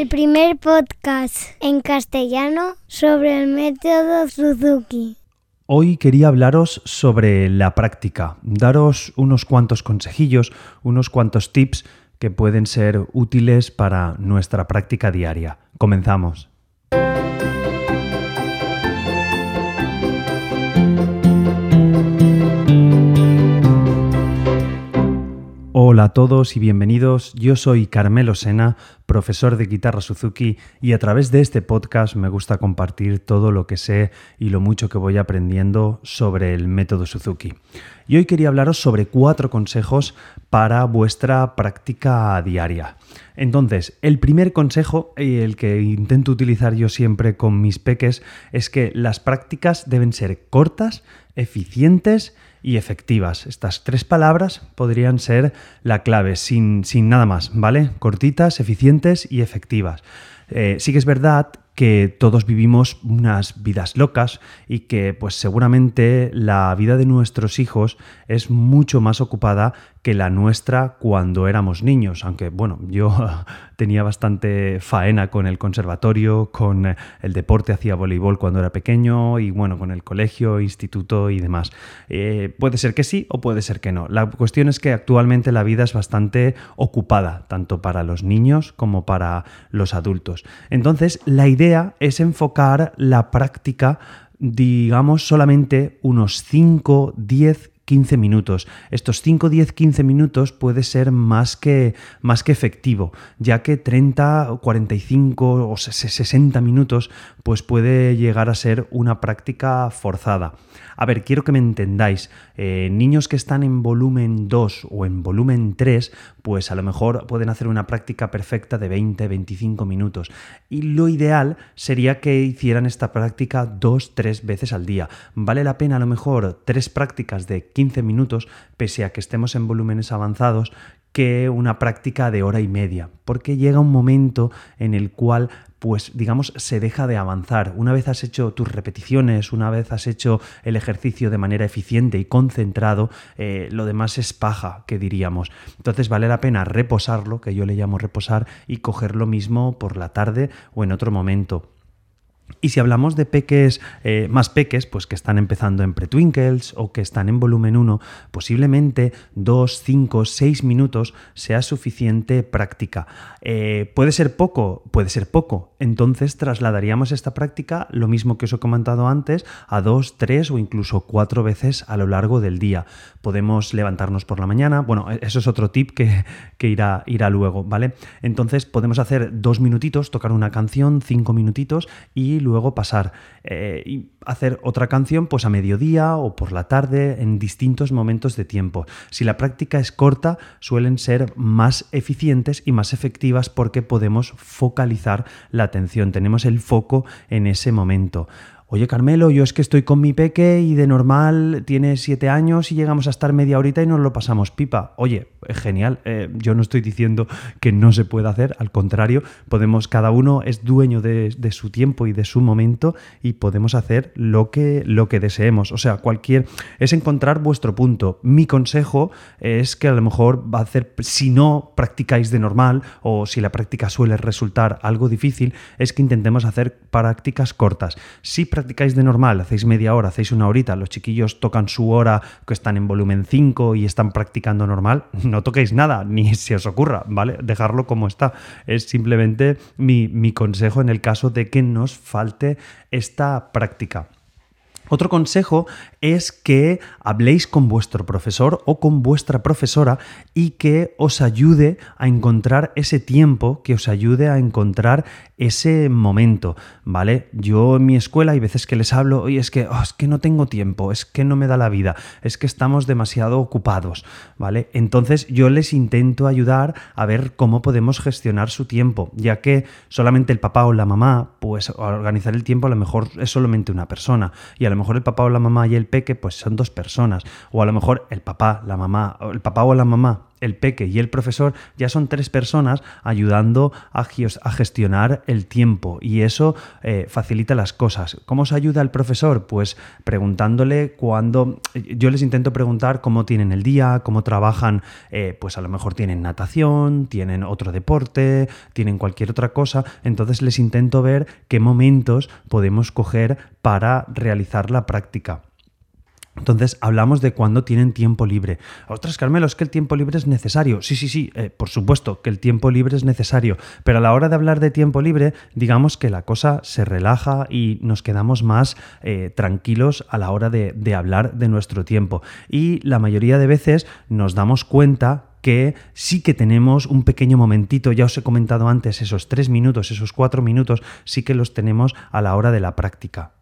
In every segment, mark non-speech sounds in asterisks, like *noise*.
el primer podcast en castellano sobre el método Suzuki. Hoy quería hablaros sobre la práctica, daros unos cuantos consejillos, unos cuantos tips que pueden ser útiles para nuestra práctica diaria. Comenzamos. Hola a todos y bienvenidos. Yo soy Carmelo Sena, profesor de guitarra Suzuki y a través de este podcast me gusta compartir todo lo que sé y lo mucho que voy aprendiendo sobre el método Suzuki. Y hoy quería hablaros sobre cuatro consejos para vuestra práctica diaria. Entonces, el primer consejo y el que intento utilizar yo siempre con mis peques es que las prácticas deben ser cortas, eficientes y efectivas. Estas tres palabras podrían ser la clave, sin, sin nada más, ¿vale? Cortitas, eficientes y efectivas. Eh, sí que es verdad que todos vivimos unas vidas locas y que pues seguramente la vida de nuestros hijos es mucho más ocupada que la nuestra cuando éramos niños, aunque bueno, yo *laughs* tenía bastante faena con el conservatorio, con el deporte, hacía voleibol cuando era pequeño y bueno, con el colegio, instituto y demás. Eh, puede ser que sí o puede ser que no. La cuestión es que actualmente la vida es bastante ocupada, tanto para los niños como para los adultos. Entonces, la idea es enfocar la práctica digamos solamente unos 5, 10, 15 minutos. Estos 5, 10, 15 minutos puede ser más que, más que efectivo, ya que 30, 45 o 60 minutos pues puede llegar a ser una práctica forzada. A ver, quiero que me entendáis. Eh, niños que están en volumen 2 o en volumen 3, pues a lo mejor pueden hacer una práctica perfecta de 20, 25 minutos. Y lo ideal sería que hicieran esta práctica dos, tres veces al día. Vale la pena a lo mejor tres prácticas de 15 minutos, pese a que estemos en volúmenes avanzados, que una práctica de hora y media, porque llega un momento en el cual pues digamos, se deja de avanzar. Una vez has hecho tus repeticiones, una vez has hecho el ejercicio de manera eficiente y concentrado, eh, lo demás es paja, que diríamos. Entonces vale la pena reposarlo, que yo le llamo reposar, y coger lo mismo por la tarde o en otro momento. Y si hablamos de peques eh, más peques, pues que están empezando en pretwinkles o que están en volumen 1, posiblemente 2, 5, 6 minutos sea suficiente práctica. Eh, ¿Puede ser poco? Puede ser poco. Entonces trasladaríamos esta práctica, lo mismo que os he comentado antes, a 2, 3 o incluso 4 veces a lo largo del día. Podemos levantarnos por la mañana, bueno, e-, eso es otro tip que, que irá, irá luego, ¿vale? Entonces podemos hacer dos minutitos, tocar una canción, cinco minutitos y luego pasar eh, y hacer otra canción pues a mediodía o por la tarde en distintos momentos de tiempo. Si la práctica es corta, suelen ser más eficientes y más efectivas porque podemos focalizar la atención, tenemos el foco en ese momento. Oye, Carmelo, yo es que estoy con mi peque y de normal tiene siete años y llegamos a estar media horita y nos lo pasamos pipa. Oye, es genial. Eh, yo no estoy diciendo que no se pueda hacer, al contrario, podemos, cada uno es dueño de, su tiempo y de su momento y podemos hacer lo que, lo que deseemos. O sea, cualquier. es encontrar vuestro punto. Mi consejo es que a lo mejor va a hacer, si no practicáis de normal o si la práctica suele resultar algo difícil, es que intentemos hacer prácticas cortas. Si practicáis de normal, hacéis media hora, hacéis una horita, los chiquillos tocan su hora que están en volumen 5 y están practicando normal, no toquéis nada, *laughs* ni se os ocurra, ¿vale? Dejarlo como está. Es simplemente mi, mi consejo en el caso de que nos falte esta práctica. Otro consejo es que habléis con vuestro profesor o con vuestra profesora y que os ayude a encontrar ese tiempo, que os ayude a encontrar ese momento, ¿vale? Yo en mi escuela hay veces que les hablo, y es que, oh, es que no tengo tiempo, es que no me da la vida, es que estamos demasiado ocupados, ¿vale? Entonces yo les intento ayudar a ver cómo podemos gestionar su tiempo, ya que solamente el papá o la mamá, pues organizar el tiempo a lo mejor es solamente una persona y a lo mejor el papá o la mamá y el peque pues son dos personas. O a lo mejor el papá, la mamá, el papá o la mamá el peque y el profesor, ya son tres personas ayudando a, gestionar el tiempo y eso eh, facilita las cosas. ¿Cómo os ayuda el profesor? Pues preguntándole cuando yo les intento preguntar cómo tienen el día, cómo trabajan, eh, pues a lo mejor tienen natación, tienen otro deporte, tienen cualquier otra cosa, entonces les intento ver qué momentos podemos coger para realizar la práctica. Entonces hablamos de cuando tienen tiempo libre. Ostras, Carmelo, es que el tiempo libre es necesario. Sí, sí, sí, eh, por supuesto que el tiempo libre es necesario. Pero a la hora de hablar de tiempo libre, digamos que la cosa se relaja y nos quedamos más eh, tranquilos a la hora de, de hablar de nuestro tiempo. Y la mayoría de veces nos damos cuenta que sí que tenemos un pequeño momentito, ya os he comentado antes, esos tres minutos, esos cuatro minutos, sí que los tenemos a la hora de la práctica.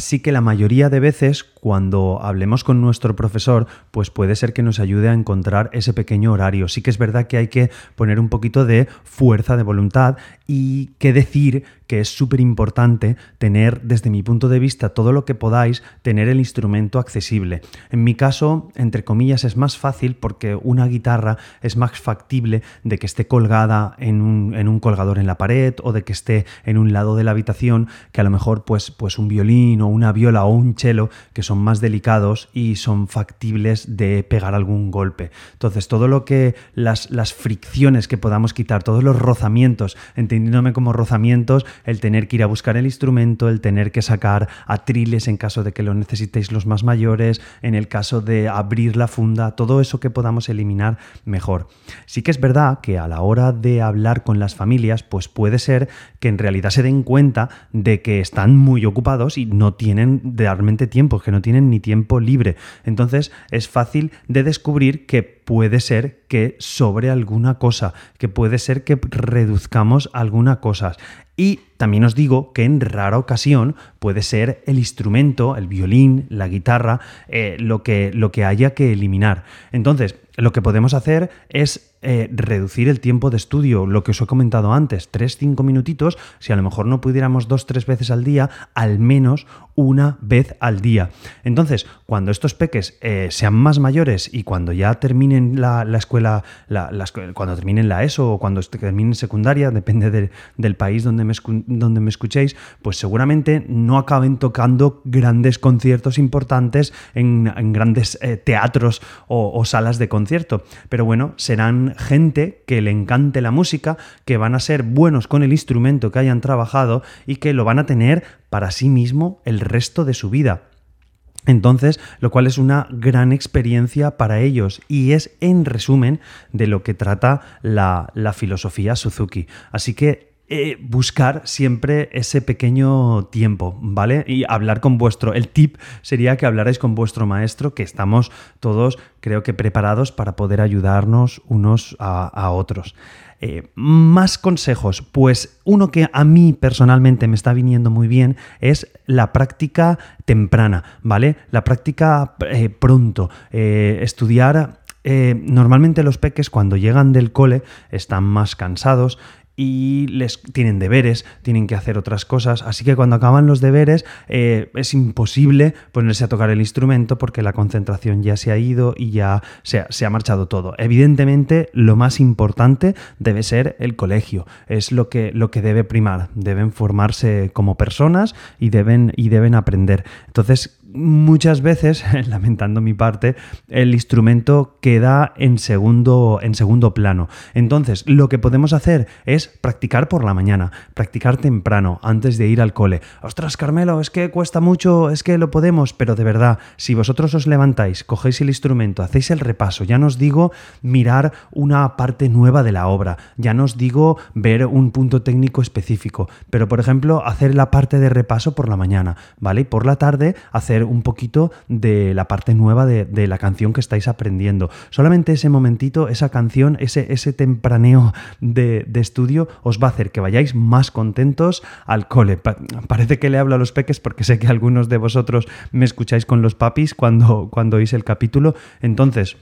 Así que la mayoría de veces cuando hablemos con nuestro profesor, pues puede ser que nos ayude a encontrar ese pequeño horario. Sí que es verdad que hay que poner un poquito de fuerza de voluntad y que decir que es súper importante tener, desde mi punto de vista, todo lo que podáis, tener el instrumento accesible. En mi caso, entre comillas, es más fácil porque una guitarra es más factible de que esté colgada en un, colgador en la pared o de que esté en un lado de la habitación, que a lo mejor pues, pues un violín o una viola o un cello, que son más delicados y son factibles de pegar algún golpe. Entonces, todo lo que las, las fricciones que podamos quitar, todos los rozamientos, entendiéndome como rozamientos, el tener que ir a buscar el instrumento, el tener que sacar atriles en caso de que lo necesitéis los más mayores, en el caso de abrir la funda, todo eso que podamos eliminar mejor. Sí que es verdad que a la hora de hablar con las familias, pues puede ser que en realidad se den cuenta de que están muy ocupados y no tienen realmente tiempo, que no tienen ni tiempo libre. Entonces es fácil de descubrir que puede ser que sobre alguna cosa, que puede ser que reduzcamos alguna cosa. Y también os digo que en rara ocasión puede ser el instrumento, el violín, la guitarra, eh, lo, que, lo que haya que eliminar. Entonces, lo que podemos hacer es eh, reducir el tiempo de estudio, lo que os he comentado antes, 3-5 minutitos, si a lo mejor no pudiéramos dos, tres veces al día, al menos una vez al día. Entonces, cuando estos peques eh, sean más mayores y cuando ya terminen la, escuela, cuando terminen la ESO o cuando terminen secundaria, depende del país donde me, donde me escuchéis, pues seguramente no acaben tocando grandes conciertos importantes en, grandes eh, teatros o salas de concierto. Pero bueno, serán gente que le encante la música, que van a ser buenos con el instrumento que hayan trabajado y que lo van a tener para sí mismo el resto de su vida. Entonces, lo cual es una gran experiencia para ellos y es en resumen de lo que trata la, la filosofía Suzuki. Así que eh, buscar siempre ese pequeño tiempo, ¿vale? Y hablar con vuestro, el tip sería que hablarais con vuestro maestro, que estamos todos, creo que preparados para poder ayudarnos unos a, otros. Eh, más consejos, pues uno que a mí personalmente me está viniendo muy bien es la práctica temprana, ¿vale? La práctica eh, pronto, estudiar normalmente los peques cuando llegan del cole están más cansados, y les tienen deberes, tienen que hacer otras cosas, así que cuando acaban los deberes eh, es imposible ponerse a tocar el instrumento porque la concentración ya se ha ido y ya se, se, ha marchado todo. Evidentemente lo más importante debe ser el colegio, es lo que, lo que debe primar, deben formarse como personas y deben, y deben aprender. Entonces muchas veces, *laughs* lamentando mi parte, el instrumento queda en segundo, en segundo plano. Entonces, lo que podemos hacer es practicar por la mañana, practicar temprano, antes de ir al cole. Ostras, Carmelo, es que cuesta mucho, es que lo podemos, pero de verdad, si vosotros os levantáis, cogéis el instrumento, hacéis el repaso, ya no os digo mirar una parte nueva de la obra, ya no os digo ver un punto técnico específico, pero por ejemplo, hacer la parte de repaso por la mañana, ¿vale? Y por la tarde hacer un poquito de la parte nueva de, la canción que estáis aprendiendo. Solamente ese momentito, esa canción, ese, ese tempraneo de, estudio os va a hacer que vayáis más contentos al cole. parece que le hablo a los peques porque sé que algunos de vosotros me escucháis con los papis cuando, cuando oís el capítulo. Entonces,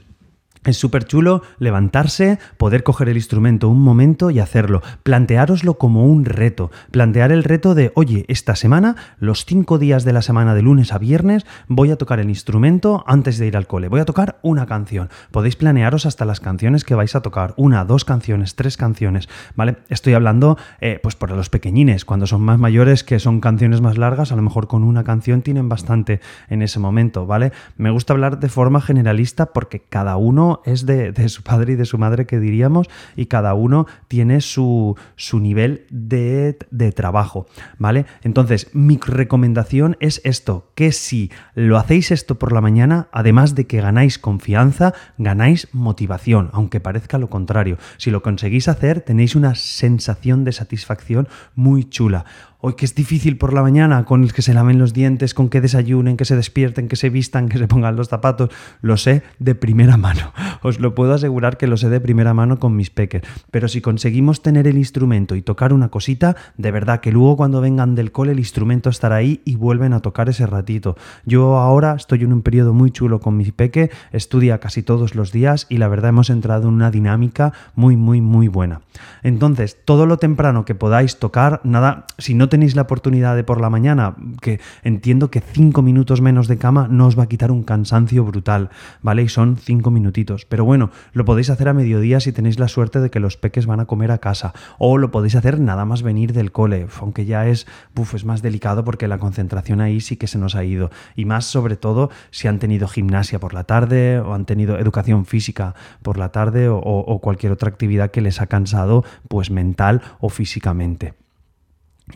Es súper chulo levantarse, poder coger el instrumento un momento y hacerlo. Planteároslo como un reto. Plantear el reto de, oye, esta semana, los cinco días de la semana de lunes a viernes, voy a tocar el instrumento antes de ir al cole. Voy a tocar una canción. Podéis planearos hasta las canciones que vais a tocar. Una, dos canciones, tres canciones. ¿Vale? Estoy hablando, eh, pues por los pequeñines. Cuando son más mayores, que son canciones más largas, a lo mejor con una canción tienen bastante en ese momento. ¿Vale? Me gusta hablar de forma generalista porque cada uno es de, su padre y de su madre, que diríamos, y cada uno tiene su, nivel de, de, trabajo, ¿vale? Entonces, mi recomendación es esto, que si lo hacéis esto por la mañana, además de que ganáis confianza, ganáis motivación, aunque parezca lo contrario. Si lo conseguís hacer, tenéis una sensación de satisfacción muy chula hoy que es difícil por la mañana, con el que se laven los dientes, con que desayunen, que se despierten, que se vistan, que se pongan los zapatos, lo sé de primera mano. Os lo puedo asegurar que lo sé de primera mano con mis peques. Pero si conseguimos tener el instrumento y tocar una cosita, de verdad que luego cuando vengan del cole el instrumento estará ahí y vuelven a tocar ese ratito. Yo ahora estoy en un periodo muy chulo con mi peque, estudia casi todos los días y la verdad hemos entrado en una dinámica muy, muy, muy buena. Entonces, todo lo temprano que podáis tocar, nada, si no tenéis la oportunidad de por la mañana, que entiendo que cinco minutos menos de cama no os va a quitar un cansancio brutal, ¿vale? Y son cinco minutitos. Pero bueno, lo podéis hacer a mediodía si tenéis la suerte de que los peques van a comer a casa. O lo podéis hacer nada más venir del cole, aunque ya es, es más delicado porque la concentración ahí sí que se nos ha ido. Y más sobre todo si han tenido gimnasia por la tarde o han tenido educación física por la tarde o, o cualquier otra actividad que les ha cansado pues mental o físicamente.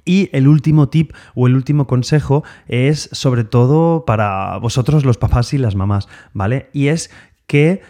Y el último tip o el último consejo es sobre todo para vosotros los papás y las mamás, ¿vale? Y es que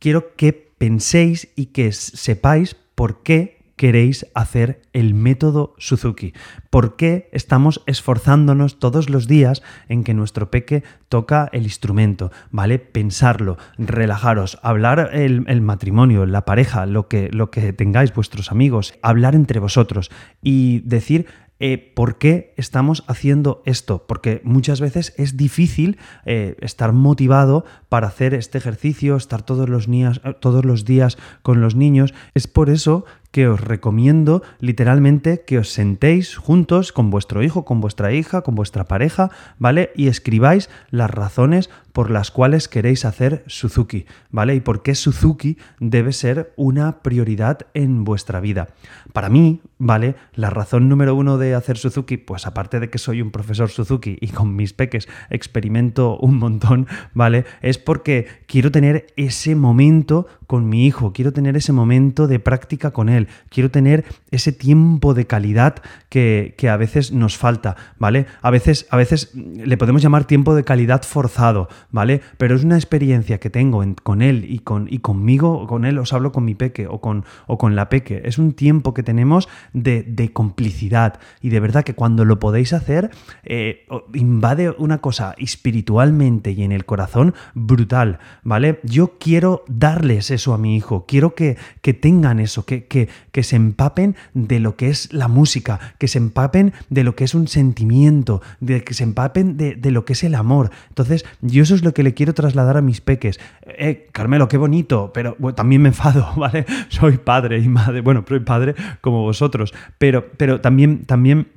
quiero que penséis y que sepáis por qué queréis hacer el método Suzuki? ¿Por qué estamos esforzándonos todos los días en que nuestro peque toca el instrumento? ¿Vale? Pensarlo, relajaros, hablar el, matrimonio, la pareja, lo que, lo que tengáis, vuestros amigos, hablar entre vosotros y decir eh, por qué estamos haciendo esto, porque muchas veces es difícil eh, estar motivado para hacer este ejercicio, estar todos los, días, todos los días con los niños. Es por eso que os recomiendo literalmente que os sentéis juntos con vuestro hijo, con vuestra hija, con vuestra pareja, ¿vale? Y escribáis las razones por las cuales queréis hacer Suzuki, ¿vale? Y por qué Suzuki debe ser una prioridad en vuestra vida. Para mí, ¿vale? La razón número uno de hacer Suzuki, pues aparte de que soy un profesor Suzuki y con mis peques experimento un montón, ¿vale? Es porque quiero tener ese momento con mi hijo, quiero tener ese momento de práctica con él, quiero tener ese tiempo de calidad que, a veces nos falta, ¿vale? A veces, a veces le podemos llamar tiempo de calidad forzado, ¿vale? Pero es una experiencia que tengo con él y, con, y conmigo, con él os hablo con mi peque o con, o con la peque, es un tiempo que tenemos de, complicidad y de verdad que cuando lo podéis hacer, eh, invade una cosa espiritualmente y en el corazón brutal, ¿vale? Yo quiero darles eso a mi hijo, quiero que, que tengan eso, que, que, que se empapen de lo que es la música, que se empapen de lo que es un sentimiento, de que se empapen de, lo que es el amor. Entonces, yo eso es lo que le quiero trasladar a mis peques. Eh, Carmelo, qué bonito, pero también me enfado, *laughs* ¿vale? Soy padre y madre, bueno, soy padre como vosotros, pero, pero también, también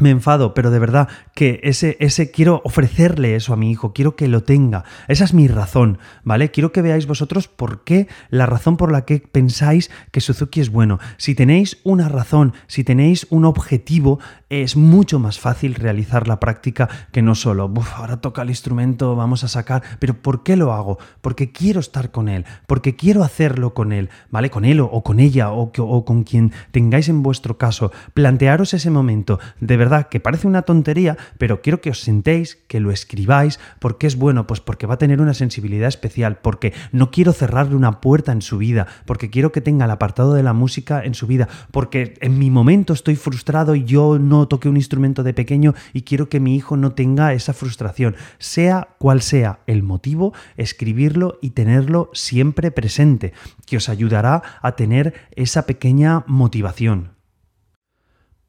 me enfado, pero de verdad que ese, ese quiero ofrecerle eso a mi hijo, quiero que lo tenga. Esa es mi razón, ¿vale? Quiero que veáis vosotros por qué, la razón por la que pensáis que Suzuki es bueno. Si tenéis una razón, si tenéis un objetivo, es mucho más fácil realizar la práctica que no solo, ahora toca el instrumento, vamos a sacar, pero ¿por qué lo hago? Porque quiero estar con él, porque quiero hacerlo con él, ¿vale? Con él o, con ella o, o con quien tengáis en vuestro caso. Plantearos ese momento, de verdad que parece una tontería, pero quiero que os sentéis, que lo escribáis, porque es bueno, pues porque va a tener una sensibilidad especial, porque no quiero cerrarle una puerta en su vida, porque quiero que tenga el apartado de la música en su vida, porque en mi momento estoy frustrado y yo no toque un instrumento de pequeño y quiero que mi hijo no tenga esa frustración. Sea cual sea el motivo, escribirlo y tenerlo siempre presente, que os ayudará a tener esa pequeña motivación.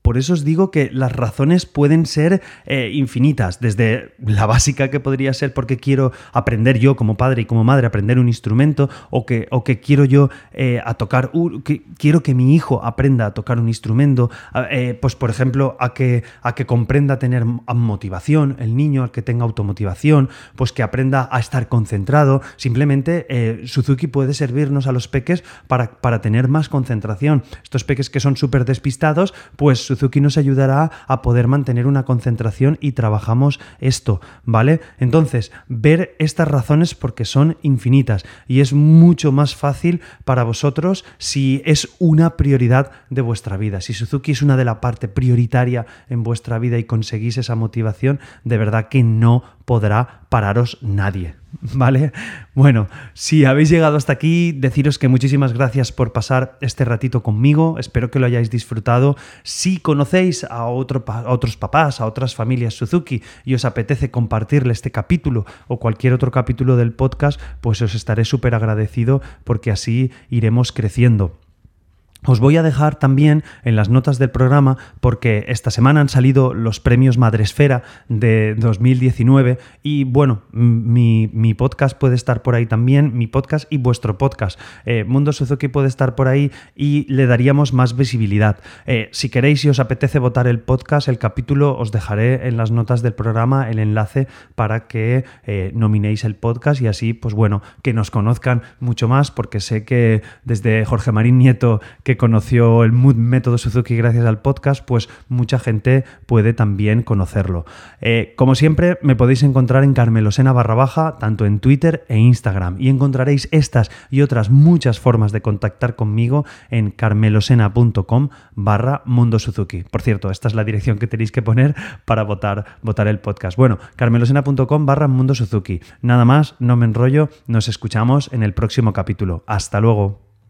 Por eso os digo que las razones pueden ser eh, infinitas, desde la básica que podría ser porque quiero aprender yo como padre y como madre, aprender un instrumento, o que, o que quiero yo eh, a tocar, que quiero que mi hijo aprenda a tocar un instrumento, eh, pues por ejemplo, a que, a que comprenda tener motivación, el niño, al que tenga automotivación, pues que aprenda a estar concentrado. Simplemente Suzuki puede servirnos a los peques para, para tener más concentración. Estos peques que son súper despistados, pues Suzuki nos ayudará a poder mantener una concentración y trabajamos esto, ¿vale? Entonces, ver estas razones porque son infinitas y es mucho más fácil para vosotros si es una prioridad de vuestra vida. Si Suzuki es una de la parte prioritaria en vuestra vida y conseguís esa motivación, de verdad que no podrá pararos nadie. *laughs* ¿Vale? Bueno, si habéis llegado hasta aquí, deciros que muchísimas gracias por pasar este ratito conmigo. Espero que lo hayáis disfrutado. Si conocéis a, otro, a otros papás, a otras familias Suzuki y os apetece compartirle este capítulo o cualquier otro capítulo del podcast, pues os estaré súper agradecido porque así iremos creciendo. Os voy a dejar también en las notas del programa porque esta semana han salido los premios Madresfera de 2019 y bueno, mi, podcast puede estar por ahí también, mi podcast y vuestro podcast. Eh, Mundo Suzuki puede estar por ahí y le daríamos más visibilidad. Eh, si queréis y os apetece votar el podcast, el capítulo, os dejaré en las notas del programa el enlace para que eh, nominéis el podcast y así, pues bueno, que nos conozcan mucho más porque sé que desde Jorge Marín Nieto, que conoció el Mood Método Suzuki gracias al podcast, pues mucha gente puede también conocerlo. Eh, como siempre, me podéis encontrar en Carmelosena barra baja, tanto en Twitter e Instagram, y encontraréis estas y otras muchas formas de contactar conmigo en carmelosena.com barra Mundo Suzuki. Por cierto, esta es la dirección que tenéis que poner para votar, votar el podcast. Bueno, carmelosena.com barra Mundo Suzuki. Nada más, no me enrollo, nos escuchamos en el próximo capítulo. Hasta luego.